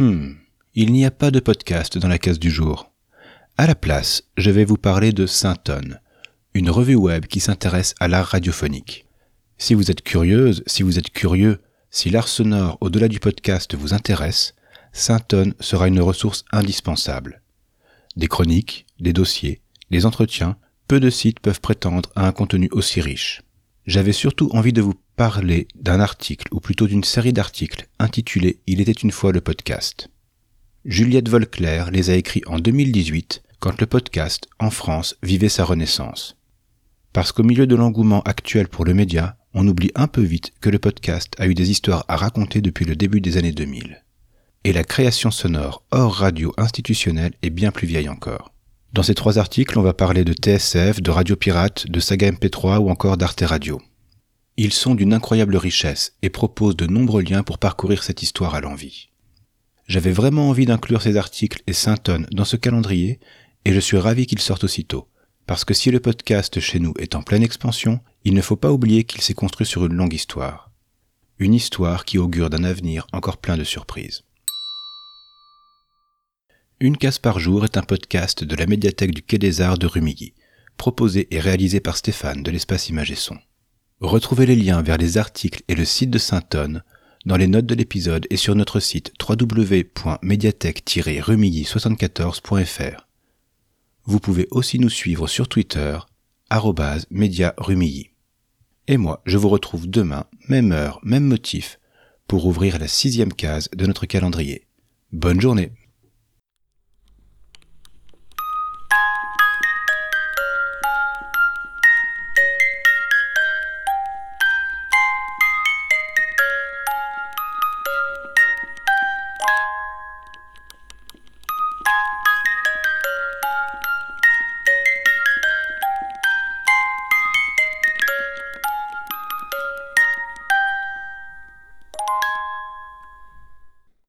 Hmm, il n'y a pas de podcast dans la case du jour. À la place, je vais vous parler de Saint-Tonne, une revue web qui s'intéresse à l'art radiophonique. Si vous êtes curieuse, si vous êtes curieux, si l'art sonore au-delà du podcast vous intéresse, Saint-Tonne sera une ressource indispensable. Des chroniques, des dossiers, des entretiens, peu de sites peuvent prétendre à un contenu aussi riche. J'avais surtout envie de vous parler d'un article, ou plutôt d'une série d'articles, intitulé Il était une fois le podcast. Juliette Volclair les a écrits en 2018 quand le podcast, en France, vivait sa renaissance. Parce qu'au milieu de l'engouement actuel pour le média, on oublie un peu vite que le podcast a eu des histoires à raconter depuis le début des années 2000. Et la création sonore hors radio institutionnelle est bien plus vieille encore. Dans ces trois articles, on va parler de TSF, de Radio Pirate, de Saga MP3 ou encore d'Arte Radio. Ils sont d'une incroyable richesse et proposent de nombreux liens pour parcourir cette histoire à l'envie. J'avais vraiment envie d'inclure ces articles et Saint-Tonne dans ce calendrier et je suis ravi qu'il sorte aussitôt. Parce que si le podcast chez nous est en pleine expansion, il ne faut pas oublier qu'il s'est construit sur une longue histoire. Une histoire qui augure d'un avenir encore plein de surprises. Une case par jour est un podcast de la médiathèque du Quai des Arts de Rumilly, proposé et réalisé par Stéphane de l'espace Image Son. Retrouvez les liens vers les articles et le site de Saint-Tonne dans les notes de l'épisode et sur notre site www.mediathèque-rumilly74.fr. Vous pouvez aussi nous suivre sur Twitter, @mediarumilly. Et moi, je vous retrouve demain, même heure, même motif, pour ouvrir la sixième case de notre calendrier. Bonne journée